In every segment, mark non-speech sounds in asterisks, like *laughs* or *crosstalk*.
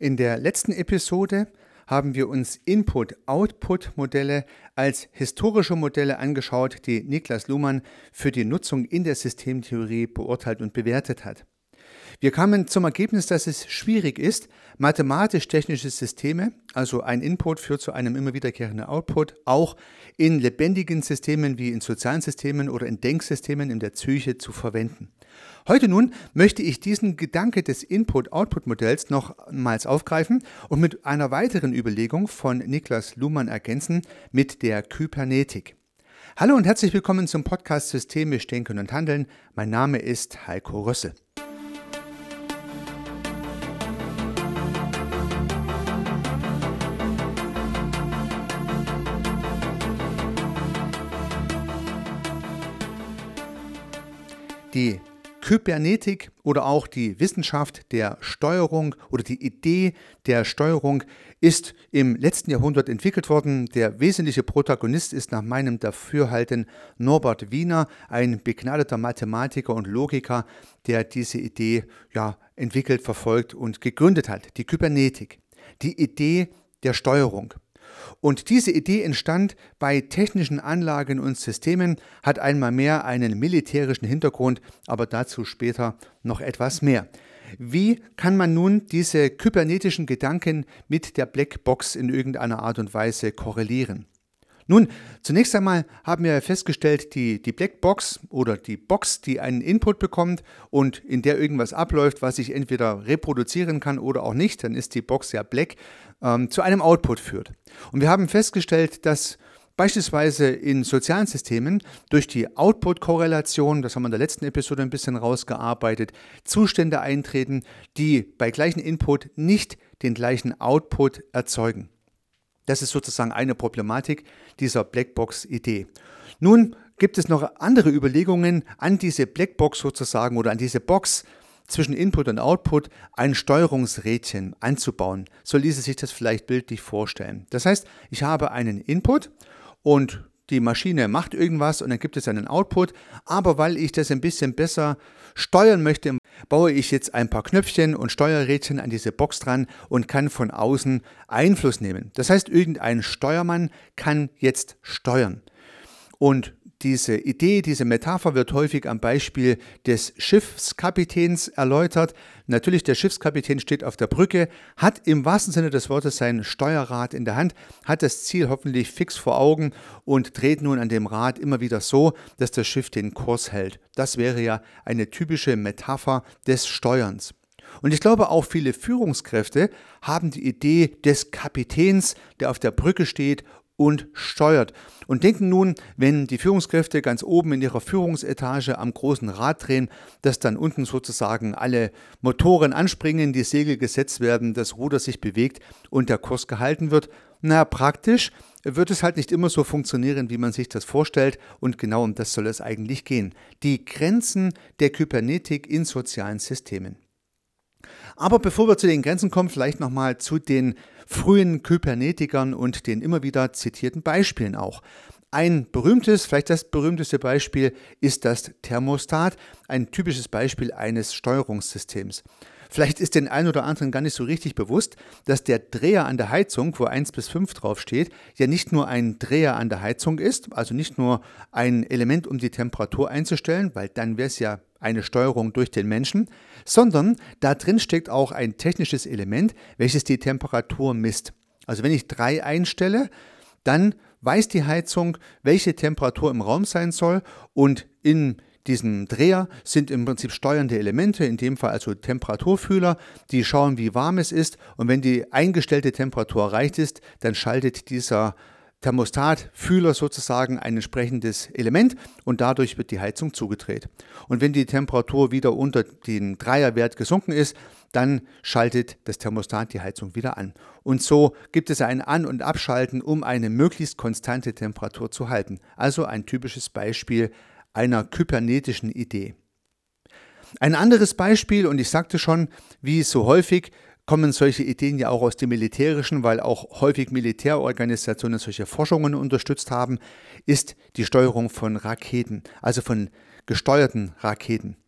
In der letzten Episode haben wir uns Input-Output-Modelle als historische Modelle angeschaut, die Niklas Luhmann für die Nutzung in der Systemtheorie beurteilt und bewertet hat. Wir kamen zum Ergebnis, dass es schwierig ist, mathematisch-technische Systeme, also ein Input führt zu einem immer wiederkehrenden Output, auch in lebendigen Systemen wie in sozialen Systemen oder in Denksystemen in der Psyche zu verwenden. Heute nun möchte ich diesen Gedanke des Input-Output-Modells nochmals aufgreifen und mit einer weiteren Überlegung von Niklas Luhmann ergänzen mit der Kybernetik. Hallo und herzlich willkommen zum Podcast Systemisch Denken und Handeln. Mein Name ist Heiko Rössel. Die Kybernetik oder auch die Wissenschaft der Steuerung oder die Idee der Steuerung ist im letzten Jahrhundert entwickelt worden. Der wesentliche Protagonist ist nach meinem Dafürhalten Norbert Wiener, ein begnadeter Mathematiker und Logiker, der diese Idee ja, entwickelt, verfolgt und gegründet hat, die Kybernetik. Die Idee der Steuerung. Und diese Idee entstand bei technischen Anlagen und Systemen, hat einmal mehr einen militärischen Hintergrund, aber dazu später noch etwas mehr. Wie kann man nun diese kybernetischen Gedanken mit der Blackbox in irgendeiner Art und Weise korrelieren? Nun, zunächst einmal haben wir festgestellt, die, die Blackbox oder die Box, die einen Input bekommt und in der irgendwas abläuft, was ich entweder reproduzieren kann oder auch nicht, dann ist die Box ja black, ähm, zu einem Output führt. Und wir haben festgestellt, dass Beispielsweise in sozialen Systemen durch die Output-Korrelation, das haben wir in der letzten Episode ein bisschen rausgearbeitet, Zustände eintreten, die bei gleichem Input nicht den gleichen Output erzeugen. Das ist sozusagen eine Problematik dieser Blackbox-Idee. Nun gibt es noch andere Überlegungen an diese Blackbox sozusagen oder an diese Box zwischen Input und Output ein Steuerungsrädchen anzubauen. So ließe sich das vielleicht bildlich vorstellen. Das heißt, ich habe einen Input und die Maschine macht irgendwas und dann gibt es einen Output, aber weil ich das ein bisschen besser steuern möchte, baue ich jetzt ein paar Knöpfchen und Steuerrädchen an diese Box dran und kann von außen Einfluss nehmen. Das heißt, irgendein Steuermann kann jetzt steuern. Und diese Idee, diese Metapher wird häufig am Beispiel des Schiffskapitäns erläutert. Natürlich, der Schiffskapitän steht auf der Brücke, hat im wahrsten Sinne des Wortes sein Steuerrad in der Hand, hat das Ziel hoffentlich fix vor Augen und dreht nun an dem Rad immer wieder so, dass das Schiff den Kurs hält. Das wäre ja eine typische Metapher des Steuerns. Und ich glaube, auch viele Führungskräfte haben die Idee des Kapitäns, der auf der Brücke steht und steuert. Und denken nun, wenn die Führungskräfte ganz oben in ihrer Führungsetage am großen Rad drehen, dass dann unten sozusagen alle Motoren anspringen, die Segel gesetzt werden, das Ruder sich bewegt und der Kurs gehalten wird. Na, praktisch wird es halt nicht immer so funktionieren, wie man sich das vorstellt und genau um das soll es eigentlich gehen. Die Grenzen der Kybernetik in sozialen Systemen. Aber bevor wir zu den Grenzen kommen, vielleicht nochmal zu den frühen Kybernetikern und den immer wieder zitierten Beispielen auch. Ein berühmtes, vielleicht das berühmteste Beispiel ist das Thermostat, ein typisches Beispiel eines Steuerungssystems. Vielleicht ist den einen oder anderen gar nicht so richtig bewusst, dass der Dreher an der Heizung, wo 1 bis 5 draufsteht, ja nicht nur ein Dreher an der Heizung ist, also nicht nur ein Element, um die Temperatur einzustellen, weil dann wäre es ja eine Steuerung durch den Menschen, sondern da drin steckt auch ein technisches Element, welches die Temperatur misst. Also wenn ich 3 einstelle, dann weiß die Heizung, welche Temperatur im Raum sein soll und in diesem Dreher sind im Prinzip steuernde Elemente, in dem Fall also Temperaturfühler, die schauen, wie warm es ist und wenn die eingestellte Temperatur erreicht ist, dann schaltet dieser Thermostatfühler sozusagen ein entsprechendes Element und dadurch wird die Heizung zugedreht. Und wenn die Temperatur wieder unter den Dreierwert gesunken ist, dann schaltet das Thermostat die Heizung wieder an. Und so gibt es ein An- und Abschalten, um eine möglichst konstante Temperatur zu halten. Also ein typisches Beispiel einer kybernetischen Idee. Ein anderes Beispiel, und ich sagte schon, wie so häufig, kommen solche Ideen ja auch aus dem Militärischen, weil auch häufig Militärorganisationen solche Forschungen unterstützt haben, ist die Steuerung von Raketen, also von gesteuerten Raketen.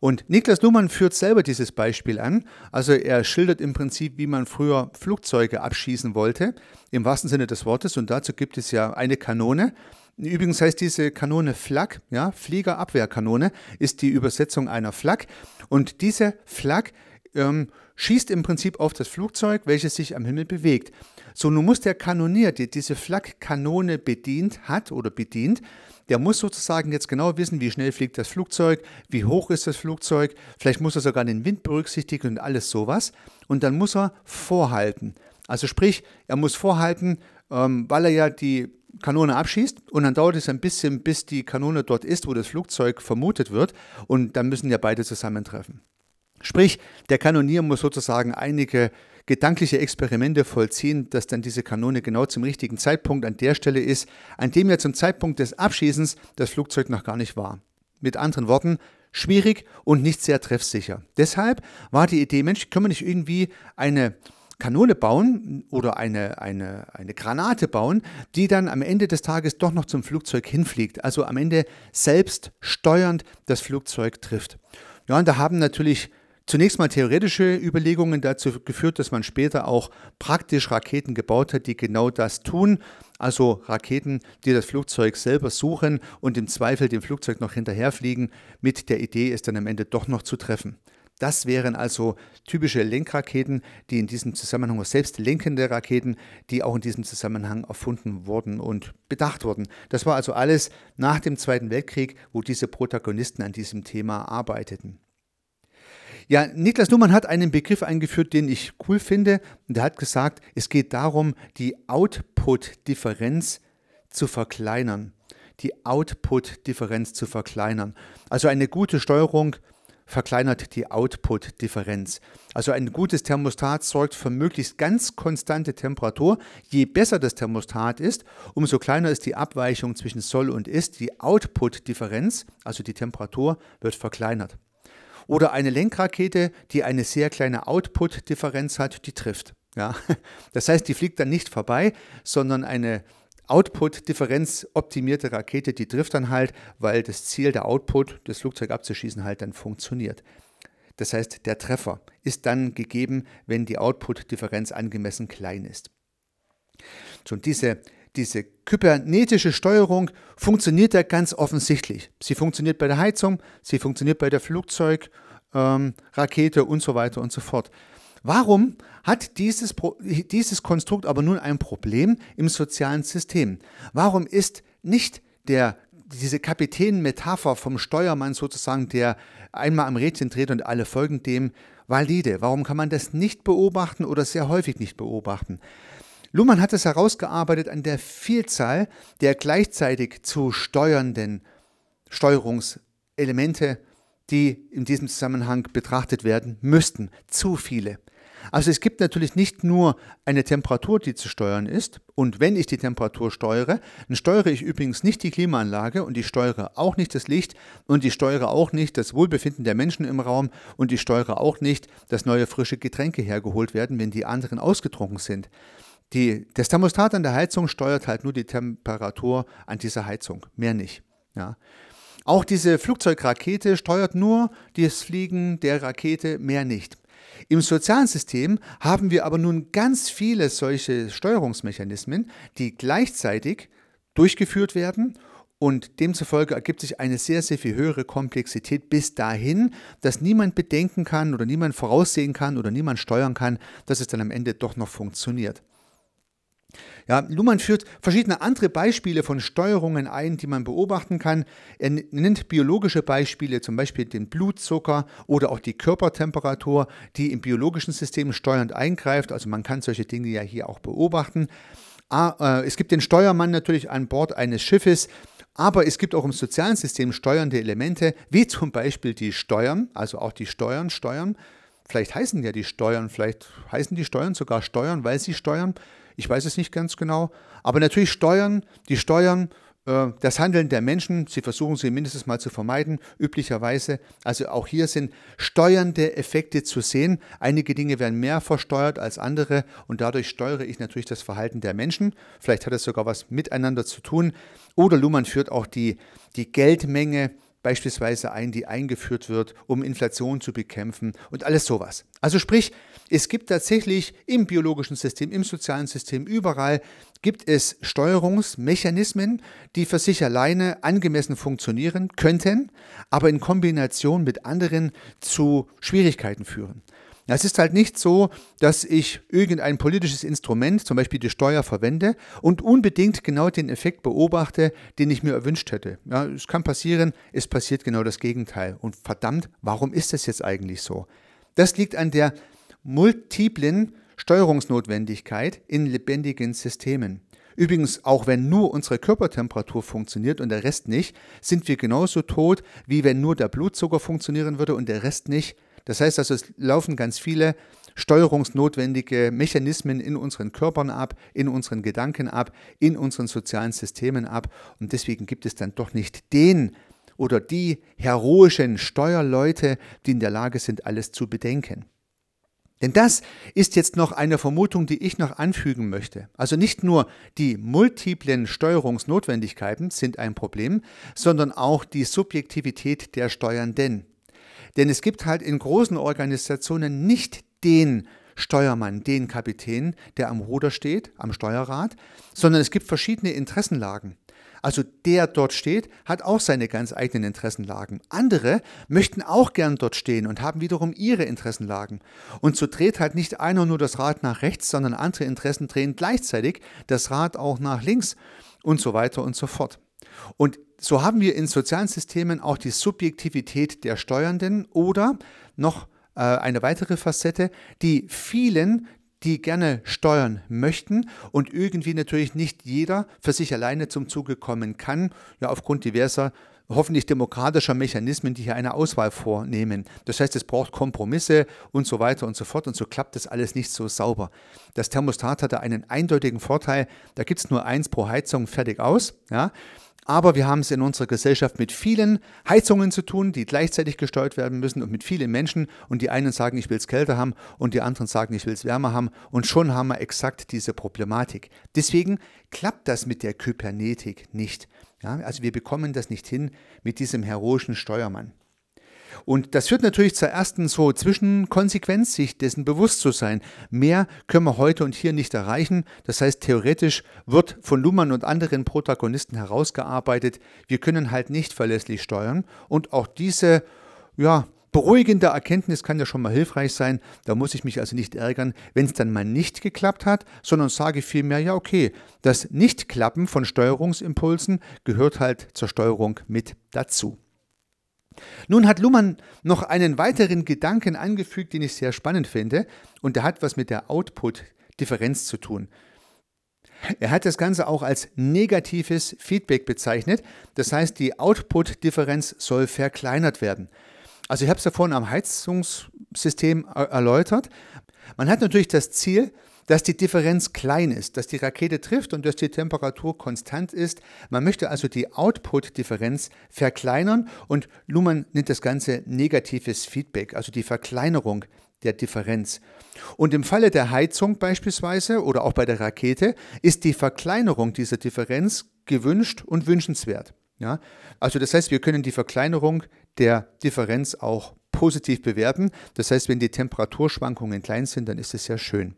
Und Niklas Luhmann führt selber dieses Beispiel an. Also er schildert im Prinzip, wie man früher Flugzeuge abschießen wollte, im wahrsten Sinne des Wortes. Und dazu gibt es ja eine Kanone. Übrigens heißt diese Kanone Flak, ja, Fliegerabwehrkanone ist die Übersetzung einer Flak. Und diese Flak ähm, schießt im Prinzip auf das Flugzeug, welches sich am Himmel bewegt. So, nun muss der Kanonier, der diese Flakkanone bedient hat oder bedient, der muss sozusagen jetzt genau wissen, wie schnell fliegt das Flugzeug, wie hoch ist das Flugzeug, vielleicht muss er sogar den Wind berücksichtigen und alles sowas. Und dann muss er vorhalten. Also sprich, er muss vorhalten, ähm, weil er ja die Kanone abschießt und dann dauert es ein bisschen, bis die Kanone dort ist, wo das Flugzeug vermutet wird und dann müssen ja beide zusammentreffen. Sprich, der Kanonier muss sozusagen einige gedankliche Experimente vollziehen, dass dann diese Kanone genau zum richtigen Zeitpunkt an der Stelle ist, an dem ja zum Zeitpunkt des Abschießens das Flugzeug noch gar nicht war. Mit anderen Worten, schwierig und nicht sehr treffsicher. Deshalb war die Idee, Mensch, können wir nicht irgendwie eine Kanone bauen oder eine, eine, eine Granate bauen, die dann am Ende des Tages doch noch zum Flugzeug hinfliegt, also am Ende selbst steuernd das Flugzeug trifft. Ja, und da haben natürlich zunächst mal theoretische Überlegungen dazu geführt, dass man später auch praktisch Raketen gebaut hat, die genau das tun. Also Raketen, die das Flugzeug selber suchen und im Zweifel dem Flugzeug noch hinterherfliegen, mit der Idee, es dann am Ende doch noch zu treffen. Das wären also typische Lenkraketen, die in diesem Zusammenhang, selbst lenkende Raketen, die auch in diesem Zusammenhang erfunden wurden und bedacht wurden. Das war also alles nach dem Zweiten Weltkrieg, wo diese Protagonisten an diesem Thema arbeiteten. Ja, Niklas Luhmann hat einen Begriff eingeführt, den ich cool finde. Und er hat gesagt, es geht darum, die Output-Differenz zu verkleinern. Die Output-Differenz zu verkleinern. Also eine gute Steuerung verkleinert die Output-Differenz. Also ein gutes Thermostat sorgt für möglichst ganz konstante Temperatur. Je besser das Thermostat ist, umso kleiner ist die Abweichung zwischen soll und ist. Die Output-Differenz, also die Temperatur, wird verkleinert. Oder eine Lenkrakete, die eine sehr kleine Output-Differenz hat, die trifft. Ja? *laughs* Das heißt, die fliegt dann nicht vorbei, sondern eine Output-Differenz optimierte Rakete, die trifft dann halt, weil das Ziel der Output, das Flugzeug abzuschießen, halt dann funktioniert. Das heißt, der Treffer ist dann gegeben, wenn die Output-Differenz angemessen klein ist. So, und diese, diese kybernetische Steuerung funktioniert ja ganz offensichtlich. Sie funktioniert bei der Heizung, sie funktioniert bei der Flugzeugrakete ähm, und so weiter und so fort. Warum hat dieses, dieses Konstrukt aber nun ein Problem im sozialen System? Warum ist nicht der, diese Kapitän-Metapher vom Steuermann sozusagen, der einmal am Rädchen dreht und alle folgen dem, valide? Warum kann man das nicht beobachten oder sehr häufig nicht beobachten? Luhmann hat es herausgearbeitet an der Vielzahl der gleichzeitig zu steuernden Steuerungselemente, die in diesem Zusammenhang betrachtet werden müssten. Zu viele. Also es gibt natürlich nicht nur eine Temperatur, die zu steuern ist. Und wenn ich die Temperatur steuere, dann steuere ich übrigens nicht die Klimaanlage und ich steuere auch nicht das Licht und ich steuere auch nicht das Wohlbefinden der Menschen im Raum und ich steuere auch nicht, dass neue frische Getränke hergeholt werden, wenn die anderen ausgetrunken sind. Die, das Thermostat an der Heizung steuert halt nur die Temperatur an dieser Heizung, mehr nicht. Ja. Auch diese Flugzeugrakete steuert nur das Fliegen der Rakete, mehr nicht. Im sozialen System haben wir aber nun ganz viele solche Steuerungsmechanismen, die gleichzeitig durchgeführt werden und demzufolge ergibt sich eine sehr, sehr viel höhere Komplexität bis dahin, dass niemand bedenken kann oder niemand voraussehen kann oder niemand steuern kann, dass es dann am Ende doch noch funktioniert. Ja, Luhmann führt verschiedene andere Beispiele von Steuerungen ein, die man beobachten kann. Er nennt biologische Beispiele, zum Beispiel den Blutzucker oder auch die Körpertemperatur, die im biologischen System steuernd eingreift. Also man kann solche Dinge ja hier auch beobachten. Äh, es gibt den Steuermann natürlich an Bord eines Schiffes, aber es gibt auch im sozialen System steuernde Elemente, wie zum Beispiel die Steuern, also auch die Steuern steuern. Vielleicht heißen ja die Steuern, vielleicht heißen die Steuern sogar Steuern, weil sie steuern. Ich weiß es nicht ganz genau. Aber natürlich Steuern, die Steuern, äh, das Handeln der Menschen, sie versuchen sie mindestens mal zu vermeiden, üblicherweise. Also auch hier sind steuernde Effekte zu sehen. Einige Dinge werden mehr versteuert als andere und dadurch steuere ich natürlich das Verhalten der Menschen. Vielleicht hat es sogar was miteinander zu tun. Oder Luhmann führt auch die, die Geldmenge beispielsweise ein, die eingeführt wird, um Inflation zu bekämpfen und alles sowas. Also sprich, es gibt tatsächlich im biologischen System, im sozialen System, überall gibt es Steuerungsmechanismen, die für sich alleine angemessen funktionieren könnten, aber in Kombination mit anderen zu Schwierigkeiten führen. Es ist halt nicht so, dass ich irgendein politisches Instrument, zum Beispiel die Steuer, verwende und unbedingt genau den Effekt beobachte, den ich mir erwünscht hätte. Ja, es kann passieren, es passiert genau das Gegenteil. Und verdammt, warum ist das jetzt eigentlich so? Das liegt an der multiplen Steuerungsnotwendigkeit in lebendigen Systemen. Übrigens, auch wenn nur unsere Körpertemperatur funktioniert und der Rest nicht, sind wir genauso tot, wie wenn nur der Blutzucker funktionieren würde und der Rest nicht. Das heißt also, es laufen ganz viele steuerungsnotwendige Mechanismen in unseren Körpern ab, in unseren Gedanken ab, in unseren sozialen Systemen ab. Und deswegen gibt es dann doch nicht den oder die heroischen Steuerleute, die in der Lage sind, alles zu bedenken. Denn das ist jetzt noch eine Vermutung, die ich noch anfügen möchte. Also nicht nur die multiplen Steuerungsnotwendigkeiten sind ein Problem, sondern auch die Subjektivität der Steuernden. Denn es gibt halt in großen Organisationen nicht den Steuermann, den Kapitän, der am Ruder steht, am Steuerrad, sondern es gibt verschiedene Interessenlagen. Also der dort steht, hat auch seine ganz eigenen Interessenlagen. Andere möchten auch gern dort stehen und haben wiederum ihre Interessenlagen. Und so dreht halt nicht einer nur das Rad nach rechts, sondern andere Interessen drehen gleichzeitig das Rad auch nach links und so weiter und so fort. Und so haben wir in sozialen Systemen auch die Subjektivität der Steuernden oder noch äh, eine weitere Facette, die vielen, die gerne steuern möchten und irgendwie natürlich nicht jeder für sich alleine zum Zuge kommen kann, ja aufgrund diverser hoffentlich demokratischer Mechanismen, die hier eine Auswahl vornehmen. Das heißt, es braucht Kompromisse und so weiter und so fort und so klappt das alles nicht so sauber. Das Thermostat hatte einen eindeutigen Vorteil, da gibt es nur eins pro Heizung, fertig aus. Ja? Aber wir haben es in unserer Gesellschaft mit vielen Heizungen zu tun, die gleichzeitig gesteuert werden müssen und mit vielen Menschen. Und die einen sagen, ich will es kälter haben und die anderen sagen, ich will es wärmer haben. Und schon haben wir exakt diese Problematik. Deswegen klappt das mit der Kybernetik nicht. Ja, also wir bekommen das nicht hin mit diesem heroischen Steuermann. Und das führt natürlich zur ersten so Zwischenkonsequenz, sich dessen bewusst zu sein. Mehr können wir heute und hier nicht erreichen. Das heißt, theoretisch wird von Luhmann und anderen Protagonisten herausgearbeitet, wir können halt nicht verlässlich steuern. Und auch diese, ja, beruhigende Erkenntnis kann ja schon mal hilfreich sein. Da muss ich mich also nicht ärgern, wenn es dann mal nicht geklappt hat, sondern sage vielmehr, ja, okay, das Nichtklappen von Steuerungsimpulsen gehört halt zur Steuerung mit dazu. Nun hat Luhmann noch einen weiteren Gedanken angefügt, den ich sehr spannend finde, und der hat was mit der Output-Differenz zu tun. Er hat das Ganze auch als negatives Feedback bezeichnet, das heißt, die Output-Differenz soll verkleinert werden. Also ich habe es ja vorhin am Heizungssystem erläutert. Man hat natürlich das Ziel, dass die Differenz klein ist, dass die Rakete trifft und dass die Temperatur konstant ist. Man möchte also die Output-Differenz verkleinern und Luhmann nennt das Ganze negatives Feedback, also die Verkleinerung der Differenz. Und im Falle der Heizung beispielsweise oder auch bei der Rakete ist die Verkleinerung dieser Differenz gewünscht und wünschenswert. Ja? Also das heißt, wir können die Verkleinerung der Differenz auch positiv bewerten. Das heißt, wenn die Temperaturschwankungen klein sind, dann ist es sehr schön.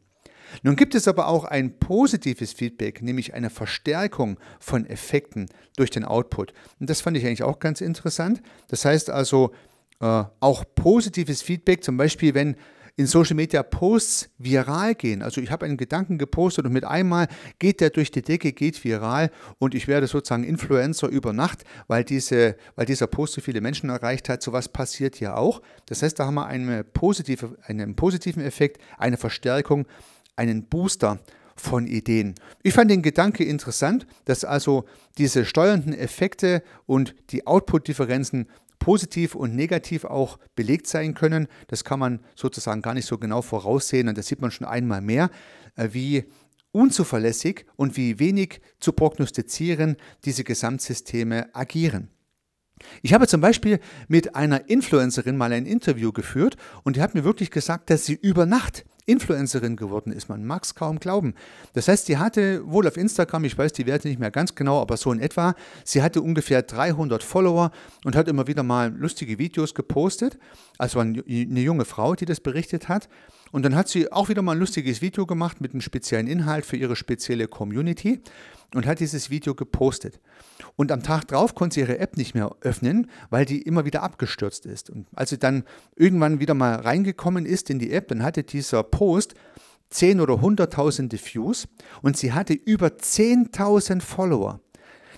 Nun gibt es aber auch ein positives Feedback, nämlich eine Verstärkung von Effekten durch den Output. Und das fand ich eigentlich auch ganz interessant. Das heißt also äh, auch positives Feedback, zum Beispiel wenn in Social Media Posts viral gehen. Also ich habe einen Gedanken gepostet und mit einmal geht der durch die Decke, geht viral und ich werde sozusagen Influencer über Nacht, weil, diese, weil dieser Post so viele Menschen erreicht hat. So was passiert hier auch. Das heißt, da haben wir eine positive, einen positiven Effekt, eine Verstärkung einen Booster von Ideen. Ich fand den Gedanke interessant, dass also diese steuernden Effekte und die Output-Differenzen positiv und negativ auch belegt sein können. Das kann man sozusagen gar nicht so genau voraussehen und das sieht man schon einmal mehr, äh, wie unzuverlässig und wie wenig zu prognostizieren diese Gesamtsysteme agieren. Ich habe zum Beispiel mit einer Influencerin mal ein Interview geführt und die hat mir wirklich gesagt, dass sie über Nacht Influencerin geworden ist. Man mag es kaum glauben. Das heißt, sie hatte wohl auf Instagram, ich weiß die Werte nicht mehr ganz genau, aber so in etwa, sie hatte ungefähr 300 Follower und hat immer wieder mal lustige Videos gepostet. Also eine junge Frau, die das berichtet hat. Und dann hat sie auch wieder mal ein lustiges Video gemacht mit einem speziellen Inhalt für ihre spezielle Community und hat dieses Video gepostet. Und am Tag drauf konnte sie ihre App nicht mehr öffnen, weil die immer wieder abgestürzt ist. Und als sie dann irgendwann wieder mal reingekommen ist in die App, dann hatte dieser Post 10 oder 100.000 Views und sie hatte über 10.000 Follower.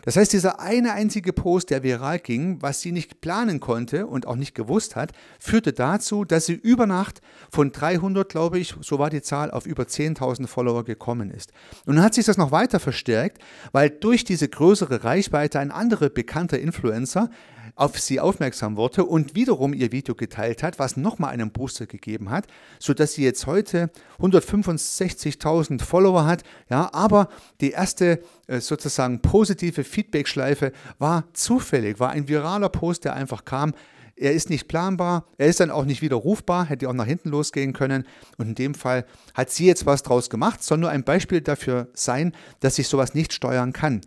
Das heißt, dieser eine einzige Post, der viral ging, was sie nicht planen konnte und auch nicht gewusst hat, führte dazu, dass sie über Nacht von 300, glaube ich, so war die Zahl, auf über 10.000 Follower gekommen ist. Und dann hat sich das noch weiter verstärkt, weil durch diese größere Reichweite ein anderer bekannter Influencer auf sie aufmerksam wurde und wiederum ihr Video geteilt hat, was nochmal einen Booster gegeben hat, sodass sie jetzt heute 165.000 Follower hat. Ja, aber die erste äh, sozusagen positive Feedback-Schleife war zufällig, war ein viraler Post, der einfach kam. Er ist nicht planbar, er ist dann auch nicht widerrufbar, hätte auch nach hinten losgehen können. Und in dem Fall hat sie jetzt was draus gemacht, soll nur ein Beispiel dafür sein, dass ich sowas nicht steuern kann.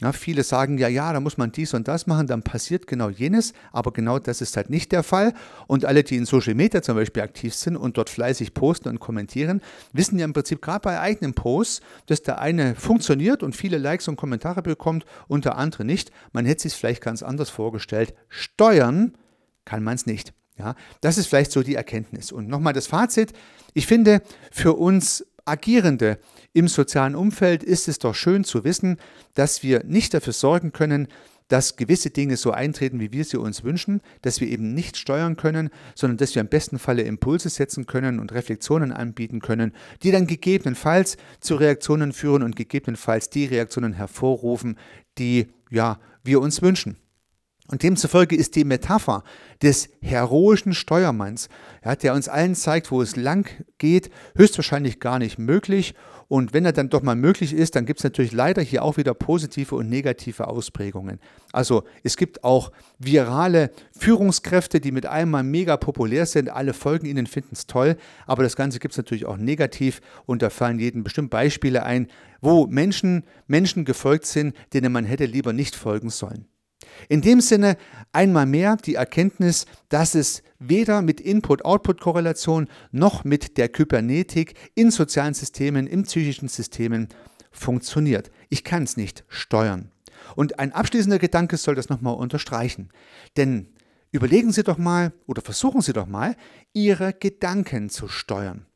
Ja, viele sagen ja, ja, da muss man dies und das machen, dann passiert genau jenes, aber genau das ist halt nicht der Fall. Und alle, die in Social Media zum Beispiel aktiv sind und dort fleißig posten und kommentieren, wissen ja im Prinzip gerade bei eigenen Posts, dass der eine funktioniert und viele Likes und Kommentare bekommt und der andere nicht. Man hätte sich vielleicht ganz anders vorgestellt. Steuern kann man es nicht. Ja, das ist vielleicht so die Erkenntnis. Und nochmal das Fazit. Ich finde, für uns Agierende im sozialen Umfeld ist es doch schön zu wissen, dass wir nicht dafür sorgen können, dass gewisse Dinge so eintreten, wie wir sie uns wünschen, dass wir eben nicht steuern können, sondern dass wir im besten Falle Impulse setzen können und Reflexionen anbieten können, die dann gegebenenfalls zu Reaktionen führen und gegebenenfalls die Reaktionen hervorrufen, die ja, wir uns wünschen. Und demzufolge ist die Metapher des heroischen Steuermanns, ja, der uns allen zeigt, wo es lang geht, höchstwahrscheinlich gar nicht möglich. Und wenn er dann doch mal möglich ist, dann gibt es natürlich leider hier auch wieder positive und negative Ausprägungen. Also es gibt auch virale Führungskräfte, die mit einmal mega populär sind. Alle folgen ihnen, finden es toll. Aber das Ganze gibt es natürlich auch negativ. Und da fallen jedem bestimmt Beispiele ein, wo Menschen Menschen gefolgt sind, denen man hätte lieber nicht folgen sollen. In dem Sinne einmal mehr die Erkenntnis, dass es weder mit Input-Output-Korrelation noch mit der Kybernetik in sozialen Systemen, in psychischen Systemen funktioniert. Ich kann es nicht steuern. Und ein abschließender Gedanke soll das nochmal unterstreichen. Denn überlegen Sie doch mal oder versuchen Sie doch mal, Ihre Gedanken zu steuern.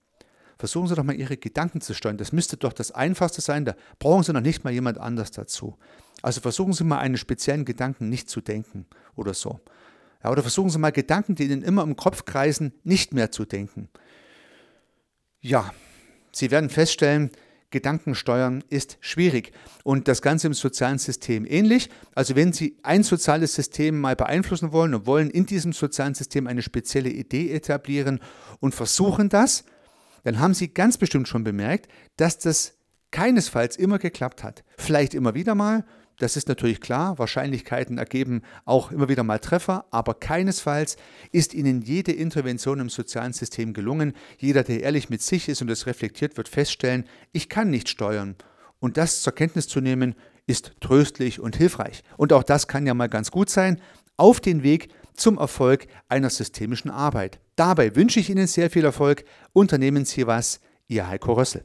Versuchen Sie doch mal Ihre Gedanken zu steuern. Das müsste doch das Einfachste sein. Da brauchen Sie noch nicht mal jemand anders dazu. Also versuchen Sie mal einen speziellen Gedanken nicht zu denken oder so. Ja, oder versuchen Sie mal Gedanken, die Ihnen immer im Kopf kreisen, nicht mehr zu denken. Ja, Sie werden feststellen, Gedankensteuern ist schwierig und das Ganze im sozialen System ähnlich. Also wenn Sie ein soziales System mal beeinflussen wollen und wollen in diesem sozialen System eine spezielle Idee etablieren und versuchen das, dann haben Sie ganz bestimmt schon bemerkt, dass das keinesfalls immer geklappt hat. Vielleicht immer wieder mal, das ist natürlich klar, Wahrscheinlichkeiten ergeben auch immer wieder mal Treffer, aber keinesfalls ist Ihnen jede Intervention im sozialen System gelungen. Jeder, der ehrlich mit sich ist und es reflektiert, wird feststellen, ich kann nicht steuern. Und das zur Kenntnis zu nehmen, ist tröstlich und hilfreich. Und auch das kann ja mal ganz gut sein, auf den Weg zum Erfolg einer systemischen Arbeit. Dabei wünsche ich Ihnen sehr viel Erfolg. Unternehmen Sie was, Ihr Heiko Rössel.